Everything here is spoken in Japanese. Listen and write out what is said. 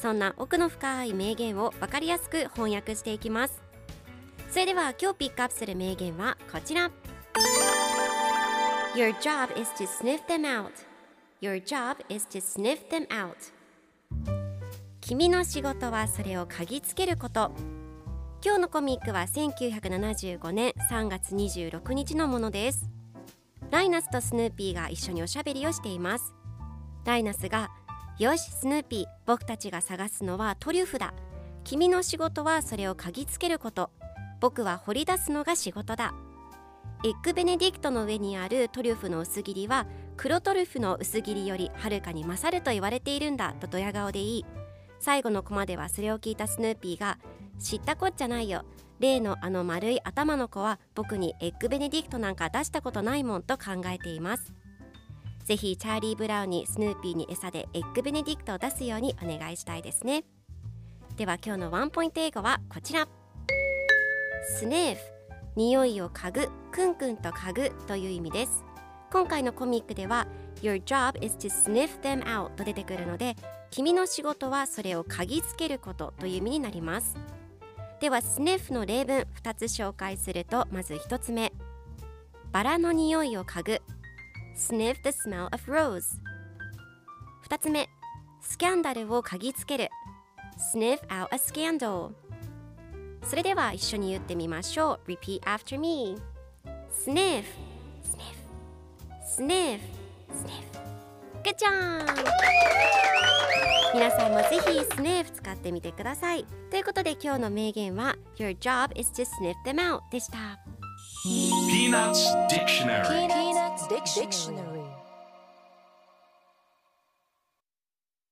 そんな奥の深い名言を分かりやすく翻訳していきます。それでは今日ピックアップする名言はこちら。Your job is to sniff them out. Your job is to sniff them out. 君の仕事はそれを嗅ぎつけること。今日のコミックは1975年3月26日のものです。ライナスとスヌーピーが一緒におしゃべりをしています。ライナスがよしスヌーピー僕たちが探すのはトリュフだ。君の仕事はそれを嗅ぎつけること。僕は掘り出すのが仕事だ。エッグベネディクトの上にあるトリュフの薄切りは黒トリュフの薄切りよりはるかに勝ると言われているんだとドヤ顔で言い最後のコマではそれを聞いたスヌーピーが知ったこっちゃないよ。例のあの丸い頭の子は僕にエッグベネディクトなんか出したことないもんと考えています。ぜひチャーリー・ブラウンにスヌーピーに餌でエッグベネディクトを出すようにお願いしたいですね。では今日のワンポイント英語はこちら。スネーフ匂いを嗅ぐクンクンと嗅ぐという意味です。今回のコミックでは Your job is to sniff them out と出てくるので君の仕事はそれを嗅ぎつけることという意味になります。では sniff の例文2つ紹介するとまず1つ目。バラの匂いを嗅ぐ。Sniff the smell of rose 2つ目スキャンダルを嗅ぎつける sniff out a scandal それでは一緒に言ってみましょう repeat after me sniff sniff sniff sniff Good job! 皆さんもぜひスネーフ使ってみてくださいということで今日の名言は Your job is to sniff them out でした Peanuts Dictionary. Dictionary. Dictionary.